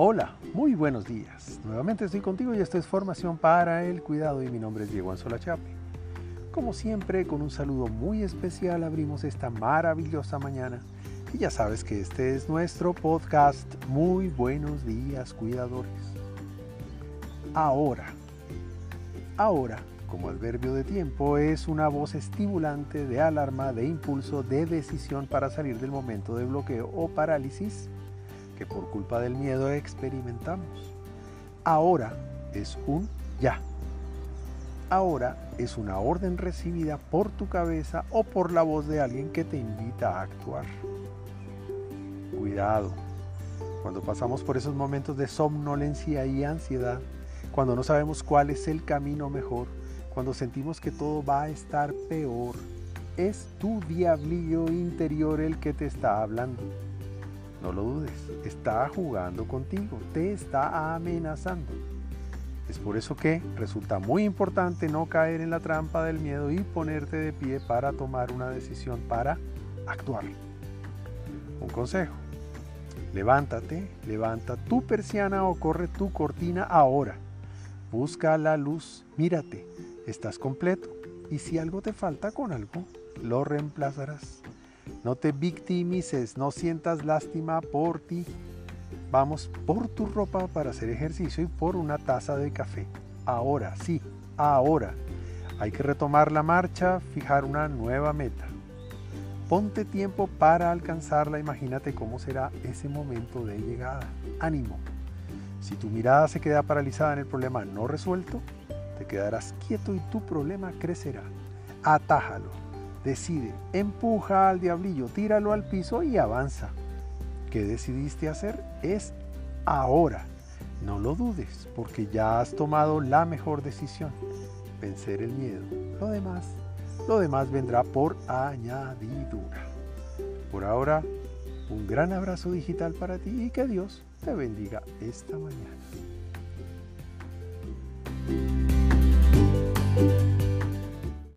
Hola, muy buenos días. Nuevamente estoy contigo y esto es Formación para el Cuidado y mi nombre es Diego Anzola Chape. Como siempre, con un saludo muy especial abrimos esta maravillosa mañana y ya sabes que este es nuestro podcast Muy buenos días, cuidadores. Ahora, ahora, como adverbio de tiempo, es una voz estimulante de alarma, de impulso, de decisión para salir del momento de bloqueo o parálisis que por culpa del miedo experimentamos. Ahora es un ya. Ahora es una orden recibida por tu cabeza o por la voz de alguien que te invita a actuar. Cuidado. Cuando pasamos por esos momentos de somnolencia y ansiedad, cuando no sabemos cuál es el camino mejor, cuando sentimos que todo va a estar peor, es tu diablillo interior el que te está hablando no lo dudes, está jugando contigo, te está amenazando. Es por eso que resulta muy importante no caer en la trampa del miedo y ponerte de pie para tomar una decisión, para actuar. Un consejo. Levántate, levanta tu persiana o corre tu cortina ahora. Busca la luz, mírate, estás completo y si algo te falta con algo, lo reemplazarás. No te victimices, no sientas lástima por ti. Vamos por tu ropa para hacer ejercicio y por una taza de café. Ahora, sí, ahora. Hay que retomar la marcha, fijar una nueva meta. Ponte tiempo para alcanzarla, imagínate cómo será ese momento de llegada. Ánimo. Si tu mirada se queda paralizada en el problema no resuelto, te quedarás quieto y tu problema crecerá. Atájalo Decide, empuja al diablillo, tíralo al piso y avanza. ¿Qué decidiste hacer? Es ahora. No lo dudes, porque ya has tomado la mejor decisión, vencer el miedo. Lo demás, lo demás vendrá por añadidura. Por ahora, un gran abrazo digital para ti y que Dios te bendiga esta mañana.